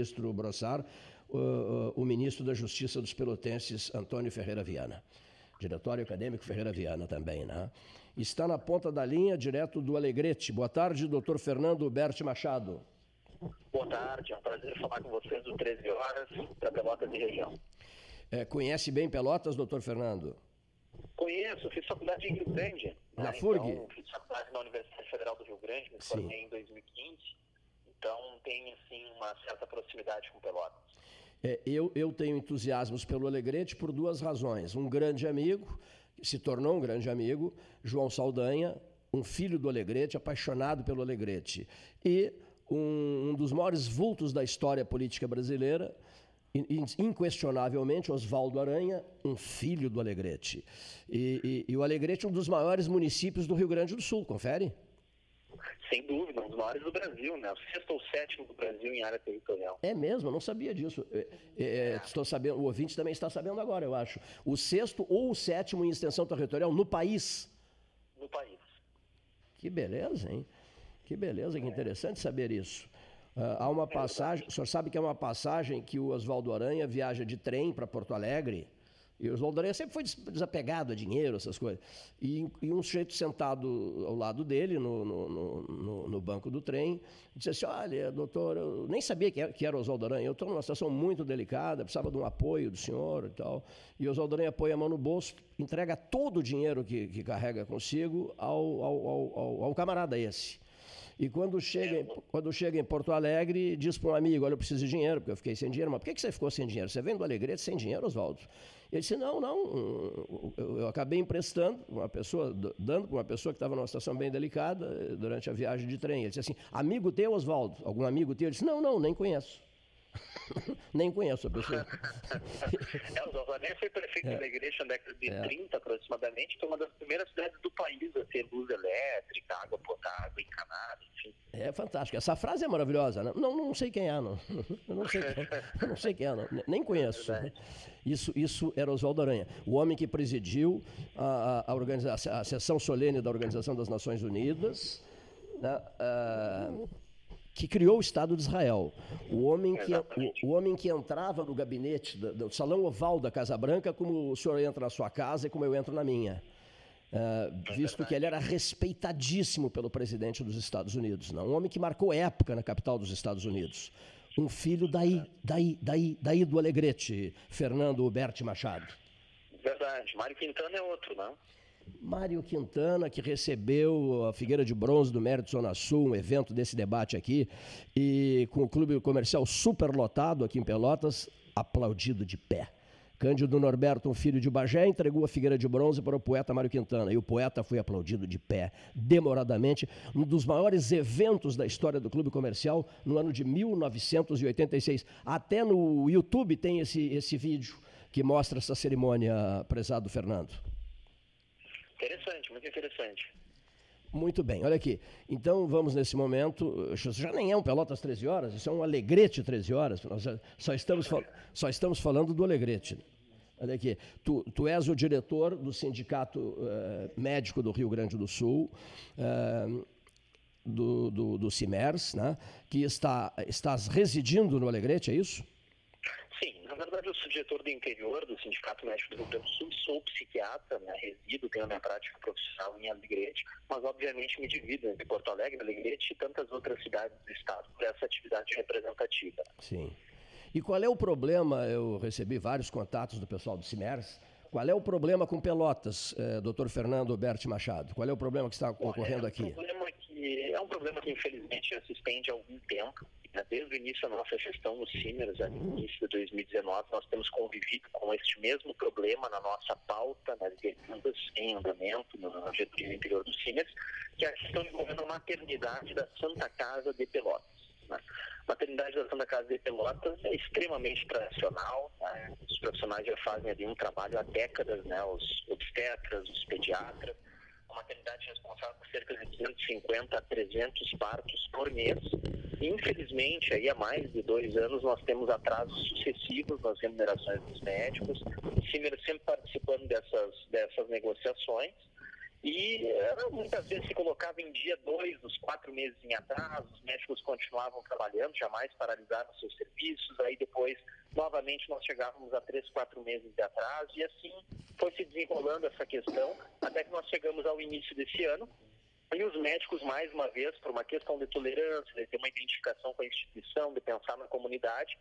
ministro Brossar, o, o ministro da Justiça dos Pelotenses, Antônio Ferreira Viana. Diretório Acadêmico Ferreira Viana também, né? Está na ponta da linha, direto do Alegrete. Boa tarde, doutor Fernando Berti Machado. Boa tarde, é um prazer falar com vocês do 13 horas, para Pelotas e região. É, conhece bem Pelotas, doutor Fernando? Conheço, fiz faculdade em Rio Grande. Na né? FURG? Então, fiz faculdade na Universidade Federal do Rio Grande, me formei em 2015. Então tem assim uma certa proximidade com Pelotas. É, eu, eu tenho entusiasmos pelo Alegrete por duas razões. Um grande amigo, se tornou um grande amigo, João Saldanha, um filho do Alegrete, apaixonado pelo Alegrete. E um, um dos maiores vultos da história política brasileira, inquestionavelmente, Oswaldo Aranha, um filho do Alegrete. E, e, e o Alegrete é um dos maiores municípios do Rio Grande do Sul, confere? Sem dúvida, um dos maiores do Brasil, né? O sexto ou sétimo do Brasil em área territorial. É mesmo, eu não sabia disso. É, é, é, estou sabendo, o ouvinte também está sabendo agora, eu acho. O sexto ou o sétimo em extensão territorial no país. No país. Que beleza, hein? Que beleza, que interessante saber isso. Uh, há uma passagem, o senhor sabe que é uma passagem que o Oswaldo Aranha viaja de trem para Porto Alegre e o Oswaldo Aranha sempre foi desapegado a dinheiro, essas coisas. E, e um sujeito sentado ao lado dele, no, no, no, no, banco do trem, disse assim: Olha, doutor, eu nem sabia que era, que era Oswaldo Aranha. Eu estou numa situação muito delicada, precisava de um apoio do senhor e tal. E Oswaldo Aranha põe a mão no bolso, entrega todo o dinheiro que, que carrega consigo ao, ao, ao, ao camarada esse. E quando chega, quando chega em Porto Alegre, diz para um amigo: Olha, eu preciso de dinheiro, porque eu fiquei sem dinheiro. Mas por que, que você ficou sem dinheiro? Você vem do Alegrete sem dinheiro, Oswaldo? Ele disse: Não, não. Eu acabei emprestando uma pessoa, dando para uma pessoa que estava numa situação bem delicada eh, durante a viagem de trem. Ele disse assim: Amigo teu, Oswaldo? Algum amigo teu? Ele disse: Não, não, nem conheço. Nem conheço a pessoa. é, o foi prefeito é. da igreja na década de é. 30 aproximadamente, foi uma das primeiras cidades do país a ter luz elétrica, água potável, encanada, enfim. É fantástico. Essa frase é maravilhosa, né? Não, não sei quem é, não. Eu não sei quem, é. não sei quem é, não. Nem conheço. É isso, isso era Oswaldo Aranha, o homem que presidiu a, a, a sessão solene da Organização das Nações Unidas. Né? Uh, que criou o Estado de Israel. O homem que, o, o, homem que entrava no gabinete, do, do, salão oval da Casa Branca, como o senhor entra na sua casa e como eu entro na minha. Uh, visto que ele era respeitadíssimo pelo presidente dos Estados Unidos. Não? Um homem que marcou época na capital dos Estados Unidos. Um filho daí, daí, daí, daí do Alegrete, Fernando Berti Machado. Verdade. Mário Quintana é outro, não? Mário Quintana, que recebeu a Figueira de Bronze do Mérito Zona Sul, um evento desse debate aqui, e com o clube comercial super lotado aqui em Pelotas, aplaudido de pé. Cândido Norberto, um filho de Bagé, entregou a Figueira de Bronze para o poeta Mário Quintana. E o poeta foi aplaudido de pé, demoradamente, um dos maiores eventos da história do clube comercial, no ano de 1986. Até no YouTube tem esse, esse vídeo que mostra essa cerimônia, prezado Fernando. Interessante, muito interessante. Muito bem, olha aqui. Então vamos nesse momento. Já nem é um Pelotas 13 horas, isso é um Alegrete 13 horas. Nós só estamos, só estamos falando do Alegrete. Olha aqui, tu, tu és o diretor do Sindicato uh, Médico do Rio Grande do Sul, uh, do, do, do CIMERS, né? que está, estás residindo no Alegrete, é isso? Verdade eu sou diretor do interior do Sindicato Médico do Rio Grande do Sul, sou psiquiatra, né, resido, tenho a minha prática profissional em Alegrete, mas obviamente me divido entre Porto Alegre, Alegrete e tantas outras cidades do estado por essa atividade representativa. Sim. E qual é o problema? Eu recebi vários contatos do pessoal do CIMERS. Qual é o problema com Pelotas, eh, doutor Fernando Berti Machado? Qual é o problema que está ocorrendo aqui? É um problema que, é um problema que infelizmente já se estende há algum tempo. Né? Desde o início da nossa gestão no Simers, no início de 2019, nós temos convivido com este mesmo problema na nossa pauta, nas demandas em andamento, no diretoria interior do Simers, que é a questão envolvendo a maternidade da Santa Casa de Pelotas. Né? A maternidade da Santa Casa de Pelotas é extremamente tradicional, né? os profissionais já fazem ali um trabalho há décadas, né? os obstetras, os pediatras, a maternidade responsável por cerca de 250 a 300 partos por mês. Infelizmente, aí há mais de dois anos, nós temos atrasos sucessivos nas remunerações dos médicos. O CIMER sempre participando dessas, dessas negociações. E eh, muitas vezes se colocava em dia dois dos quatro meses em atraso, os médicos continuavam trabalhando, jamais paralisaram seus serviços, aí depois, novamente, nós chegávamos a três, quatro meses de atraso, e assim foi se desenrolando essa questão, até que nós chegamos ao início desse ano, e os médicos, mais uma vez, por uma questão de tolerância, de ter uma identificação com a instituição, de pensar na comunidade,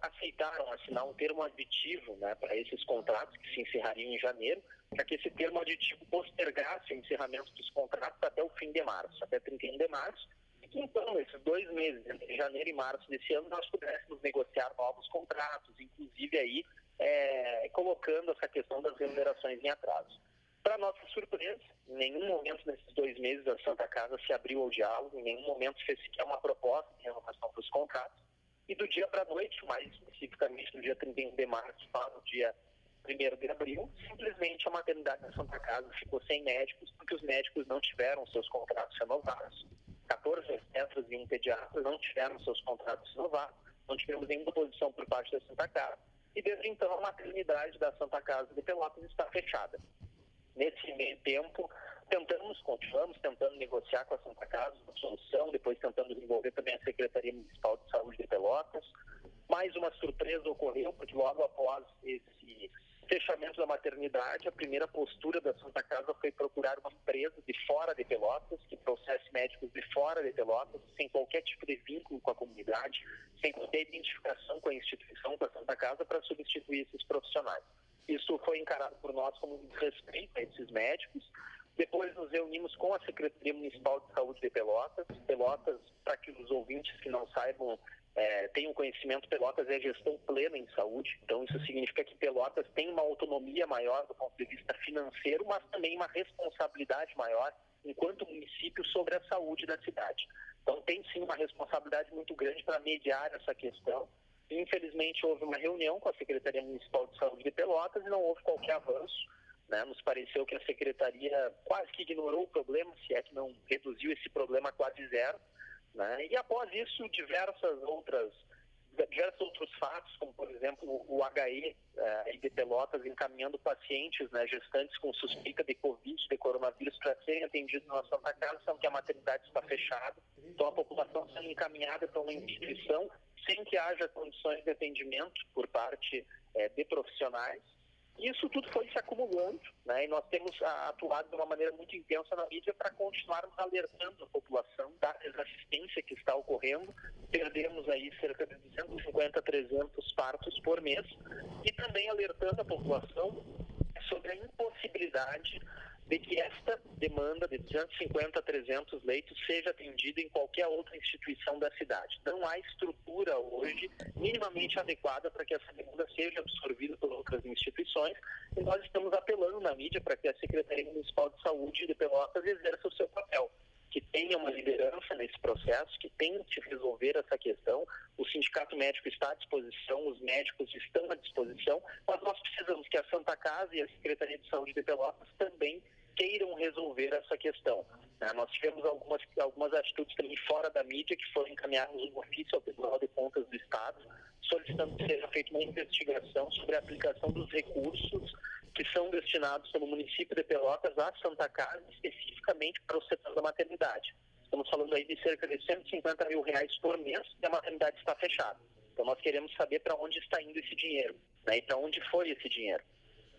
aceitaram assinar um termo aditivo né, para esses contratos que se encerrariam em janeiro, para que esse termo aditivo postergasse o encerramento dos contratos até o fim de março, até 31 de março, e que então, esses dois meses, entre janeiro e março desse ano, nós pudéssemos negociar novos contratos, inclusive aí é, colocando essa questão das remunerações em atraso. Para nossa surpresa, em nenhum momento nesses dois meses a Santa Casa se abriu ao diálogo, em nenhum momento fez sequer uma proposta de renovação para os contratos. E do dia para a noite, mais especificamente do dia 31 de março para o dia 1 de abril, simplesmente a maternidade da Santa Casa ficou sem médicos, porque os médicos não tiveram seus contratos renovados. 14 obstetras e um pediatra não tiveram seus contratos renovados, não tivemos nenhuma posição por parte da Santa Casa. E desde então a maternidade da Santa Casa de Pelotas está fechada. Nesse meio tempo, tentamos, continuamos tentando negociar com a Santa Casa uma solução, depois tentando desenvolver também a Secretaria Municipal de Saúde de Pelotas. Mais uma surpresa ocorreu, porque logo após esse fechamento da maternidade, a primeira postura da Santa Casa foi procurar uma empresa de fora de Pelotas, que trouxesse médicos de fora de Pelotas, sem qualquer tipo de vínculo com a comunidade, sem qualquer identificação com a instituição, com a Santa Casa, para substituir esses profissionais. Isso foi encarado por nós como um desrespeito a esses médicos. Depois nos reunimos com a Secretaria Municipal de Saúde de Pelotas. Pelotas, para que os ouvintes que não saibam, é, tenham conhecimento, Pelotas é gestão plena em saúde. Então, isso significa que Pelotas tem uma autonomia maior do ponto de vista financeiro, mas também uma responsabilidade maior enquanto município sobre a saúde da cidade. Então, tem sim uma responsabilidade muito grande para mediar essa questão Infelizmente, houve uma reunião com a Secretaria Municipal de Saúde de Pelotas e não houve qualquer avanço. Né? Nos pareceu que a Secretaria quase que ignorou o problema, se é que não reduziu esse problema a quase zero. Né? E após isso, diversas outras diversos outros fatos, como por exemplo o HE eh, de Pelotas encaminhando pacientes, né, gestantes com suspeita de Covid, de coronavírus, para serem atendidos na Santa Casa, sendo que a maternidade está fechada. Então a população sendo encaminhada para uma instituição sem que haja condições de atendimento por parte é, de profissionais. Isso tudo foi se acumulando, né? E nós temos atuado de uma maneira muito intensa na mídia para continuarmos alertando a população da desassistência que está ocorrendo. Perdemos aí cerca de 250 a 300 partos por mês e também alertando a população sobre a impossibilidade de que esta demanda de 250 a 300 leitos seja atendida em qualquer outra instituição da cidade. Não há estrutura hoje minimamente adequada para que essa demanda seja absorvida por outras instituições e nós estamos apelando na mídia para que a Secretaria Municipal de Saúde de Pelotas exerça o seu papel que tenha uma liderança nesse processo, que tente resolver essa questão. O Sindicato Médico está à disposição, os médicos estão à disposição, mas nós precisamos que a Santa Casa e a Secretaria de Saúde de Pelotas também queiram resolver essa questão. Né? Nós tivemos algumas, algumas atitudes também fora da mídia que foram encaminhadas no ofício ao Tribunal de Contas do Estado, solicitando que seja feita uma investigação sobre a aplicação dos recursos que são destinados pelo município de Pelotas à Santa Casa, especificamente para o setor da maternidade. Estamos falando aí de cerca de 150 mil reais por mês e a maternidade está fechada. Então nós queremos saber para onde está indo esse dinheiro né, e para onde foi esse dinheiro.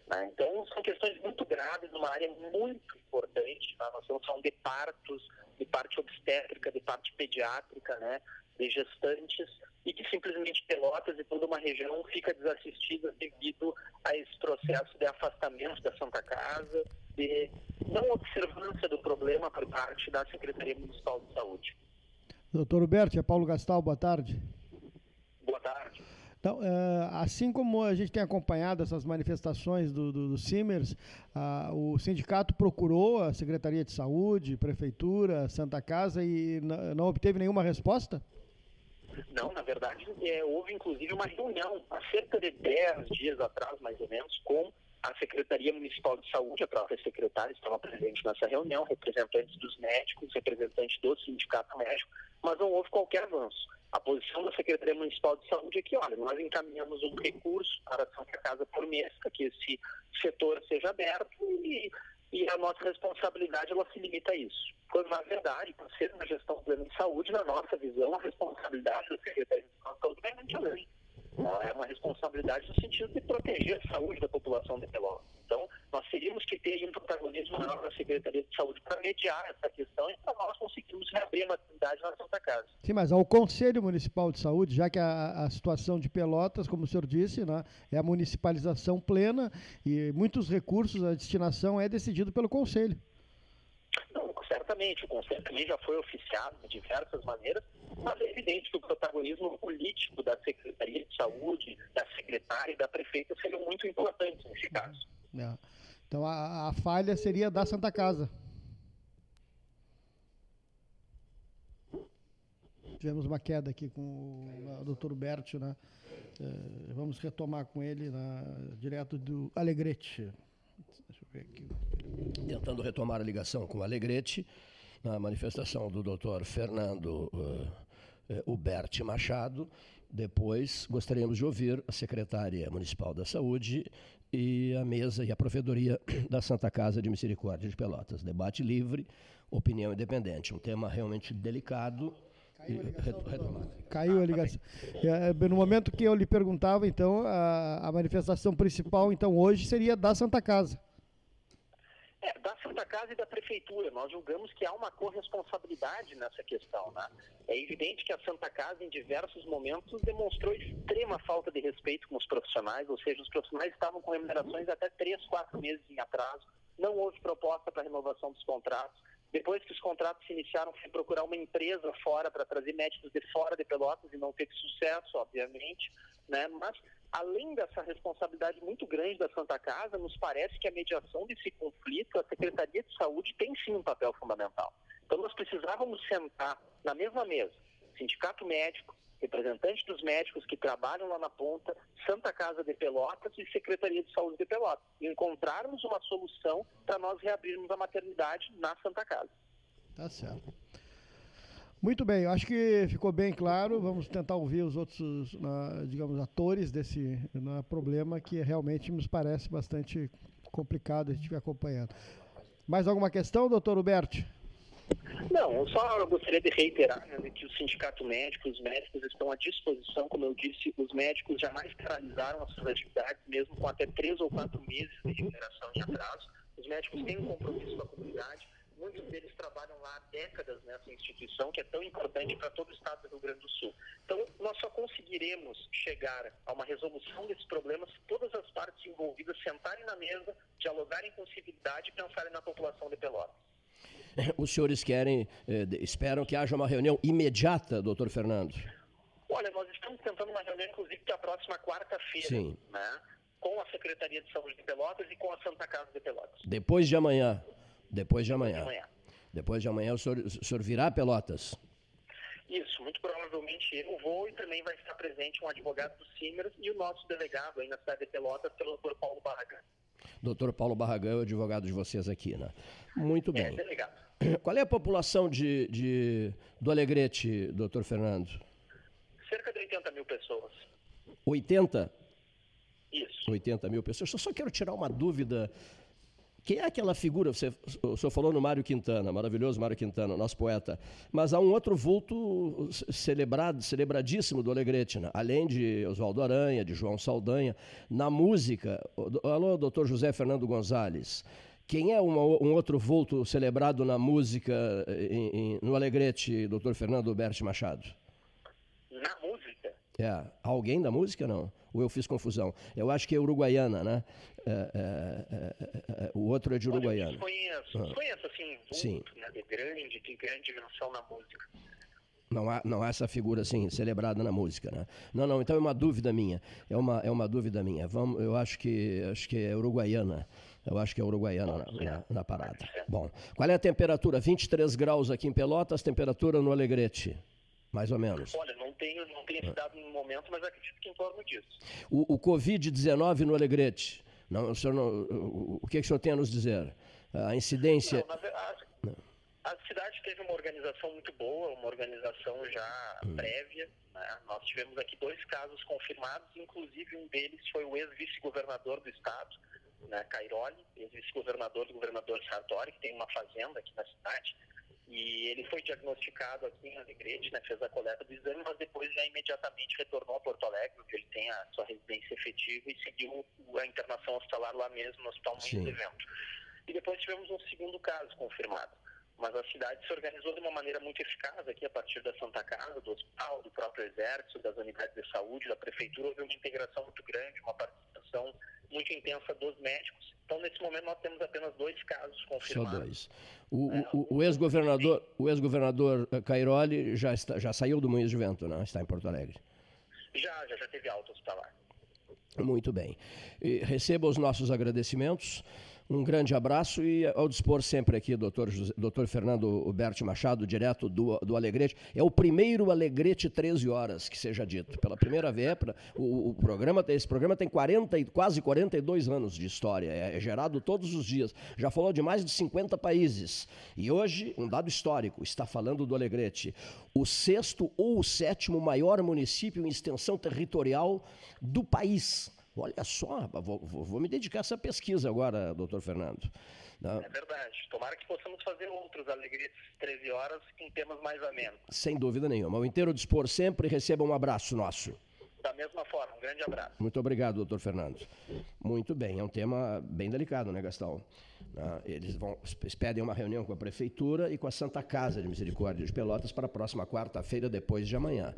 Né? Então, são questões muito graves, numa área muito importante. Tá? Nós estamos falando de partos, de parte obstétrica, de parte pediátrica, né? De gestantes, e que simplesmente Pelotas e toda uma região fica desassistida devido a esse processo de afastamento da Santa Casa, de não observância do problema por parte da Secretaria Municipal de Saúde. Doutor Huberto, é Paulo Gastal, boa tarde. Boa tarde. Então, uh, assim como a gente tem acompanhado essas manifestações do, do, do Simers, uh, o sindicato procurou a Secretaria de Saúde, Prefeitura, Santa Casa e não obteve nenhuma resposta? Não, na verdade, é, houve inclusive uma reunião há cerca de 10 dias atrás, mais ou menos, com a Secretaria Municipal de Saúde, a própria secretária estava presente nessa reunião, representantes dos médicos, representantes do sindicato médico, mas não houve qualquer avanço. A posição da Secretaria Municipal de Saúde é que, olha, nós encaminhamos um recurso para Santa Casa por mês para que esse setor seja aberto e, e a nossa responsabilidade ela se limita a isso. Quando, na verdade, por ser uma gestão plena de saúde, na nossa visão, a responsabilidade do Secretaria de Saúde vai muito além. É uma responsabilidade no sentido de proteger a saúde da população de Pelotas. Então, nós teríamos que ter um protagonismo maior da Secretaria de Saúde para mediar essa questão e para nós conseguirmos reabrir a maternidade na Santa Casa. Sim, mas ao Conselho Municipal de Saúde, já que a, a situação de Pelotas, como o senhor disse, né, é a municipalização plena e muitos recursos, a destinação é decidido pelo Conselho. Não, certamente, o Conselho também já foi oficiado de diversas maneiras, mas é evidente que o protagonismo político da Secretaria de Saúde, da secretária e da prefeita seriam muito importantes nesse caso. É. Então a, a, falha seria da Santa Casa. Tivemos uma queda aqui com o, o Dr. Bertio, né? É, vamos retomar com ele na, direto do Alegrete. Deixa eu ver aqui. Tentando retomar a ligação com o Alegrete, na manifestação do Dr. Fernando uh, Machado. Depois, gostaríamos de ouvir a secretária municipal da Saúde e a mesa e a provedoria da Santa Casa de Misericórdia de Pelotas. Debate livre, opinião independente. Um tema realmente delicado. Caiu a ligação. Caiu a ligação. É, é, no momento que eu lhe perguntava, então, a, a manifestação principal, então, hoje seria da Santa Casa. Da Santa Casa e da Prefeitura. Nós julgamos que há uma corresponsabilidade nessa questão. Né? É evidente que a Santa Casa, em diversos momentos, demonstrou extrema falta de respeito com os profissionais, ou seja, os profissionais estavam com remunerações até três, quatro meses em atraso, não houve proposta para renovação dos contratos. Depois que os contratos se iniciaram, foi procurar uma empresa fora para trazer médicos de fora de Pelotas e não teve sucesso, obviamente. Né? Mas além dessa responsabilidade muito grande da Santa Casa, nos parece que a mediação desse conflito, a Secretaria de Saúde tem sim um papel fundamental. Então nós precisávamos sentar na mesma mesa, sindicato médico, representante dos médicos que trabalham lá na ponta, Santa Casa de Pelotas e Secretaria de Saúde de Pelotas, e encontrarmos uma solução para nós reabrirmos a maternidade na Santa Casa. Tá certo. Muito bem, acho que ficou bem claro. Vamos tentar ouvir os outros, digamos, atores desse problema que realmente nos parece bastante complicado a gente vir acompanhando. Mais alguma questão, doutor Huberto? Não, só gostaria de reiterar né, que o Sindicato Médico, os médicos estão à disposição, como eu disse, os médicos jamais paralisaram as suas atividades, mesmo com até três ou quatro meses de remuneração em atraso. Os médicos têm um compromisso com a comunidade, muitos deles trabalham lá há décadas nessa instituição que é tão importante para todo o estado do Rio Grande do Sul. Então, nós só conseguiremos chegar a uma resolução desses problemas se todas as partes envolvidas sentarem na mesa, dialogarem com civilidade e pensarem na população de Pelotas. Os senhores querem, eh, esperam que haja uma reunião imediata, doutor Fernando? Olha, nós estamos tentando uma reunião, inclusive, para a próxima quarta-feira, né? com a Secretaria de Saúde de Pelotas e com a Santa Casa de Pelotas. Depois de amanhã. Depois de amanhã. Depois de amanhã, Depois de amanhã o, senhor, o senhor virá a Pelotas? Isso, muito provavelmente eu vou e também vai estar presente um advogado do Simers e o nosso delegado aí na cidade de Pelotas, pelo doutor Paulo Barragão. Doutor Paulo Barragão é o advogado de vocês aqui, né? Muito bem. É, delegado. Qual é a população de, de, do Alegrete, doutor Fernando? Cerca de 80 mil pessoas. 80? Isso. 80 mil pessoas. Eu só quero tirar uma dúvida quem é aquela figura? Você, o senhor falou no Mário Quintana, maravilhoso Mário Quintana, nosso poeta. Mas há um outro vulto celebrado, celebradíssimo do Alegrete, né? além de Oswaldo Aranha, de João Saldanha. Na música, alô, doutor José Fernando Gonzalez. Quem é uma, um outro vulto celebrado na música em, em, no Alegrete, doutor Fernando Berti Machado? É. Alguém da música, não? Ou eu fiz confusão? Eu acho que é uruguaiana, né? É, é, é, o outro é de Uruguaiana. Olha, conheço, ah. conheço assim, Sim. Né, de grande, de grande dimensão na música. Não há, não há essa figura assim celebrada na música, né? Não, não. Então é uma dúvida minha. É uma, é uma dúvida minha. Vamos, eu acho que acho que é uruguaiana. Eu acho que é uruguaiana na, na, na, parada. Bom, qual é a temperatura? 23 graus aqui em Pelotas, temperatura no Alegrete, mais ou menos. Olha, não tenho, não tenho esse dado no momento, mas acredito que em torno disso. O, o Covid-19 no Alegrete, não, o, senhor não, o, o que, é que o senhor tem a nos dizer? A incidência. Não, a, a, cidade teve uma organização muito boa, uma organização já hum. prévia. Né? Nós tivemos aqui dois casos confirmados, inclusive um deles foi o ex-vice-governador do estado, né, Cairoli, ex-governador do governador Sartori, que tem uma fazenda aqui na cidade, e ele foi diagnosticado aqui em Alegrete, né, fez a coleta do exame, mas depois já imediatamente retornou a Porto Alegre, onde ele tem a sua residência efetiva e seguiu a internação hospitalar lá mesmo, no Hospital Moinhos de Vento. E depois tivemos um segundo caso confirmado. Mas a cidade se organizou de uma maneira muito eficaz aqui, a partir da Santa Casa, do hospital, do próprio Exército, das unidades de saúde, da Prefeitura. Houve uma integração muito grande, uma participação muito intensa dos médicos. Então, nesse momento, nós temos apenas dois casos confirmados. Só dois. O, é, o, o ex-governador o ex-governador eh, Cairoli já, está, já saiu do Moinhos de Vento, não? Está em Porto Alegre. Já, já, já teve alta hospitalar. Muito bem. E receba os nossos agradecimentos. Um grande abraço e ao dispor sempre aqui, doutor, doutor Fernando Berti Machado, direto do, do Alegrete. É o primeiro Alegrete 13 horas, que seja dito. Pela primeira vez, o, o programa, esse programa tem 40, quase 42 anos de história, é, é gerado todos os dias. Já falou de mais de 50 países. E hoje, um dado histórico, está falando do Alegrete. O sexto ou o sétimo maior município em extensão territorial do país. Olha só, vou, vou, me dedicar a essa pesquisa agora, doutor Fernando. Não. É verdade. Tomara que possamos fazer outros alegrias 13 horas com temas mais amenos. Sem dúvida nenhuma. O inteiro dispor sempre receba um abraço nosso. Da mesma forma, um grande abraço. Muito obrigado, doutor Fernando. Muito bem, é um tema bem delicado, né, Gastão? Ah, eles vão, eles pedem uma reunião com a Prefeitura e com a Santa Casa de Misericórdia de Pelotas para a próxima quarta-feira, depois de amanhã.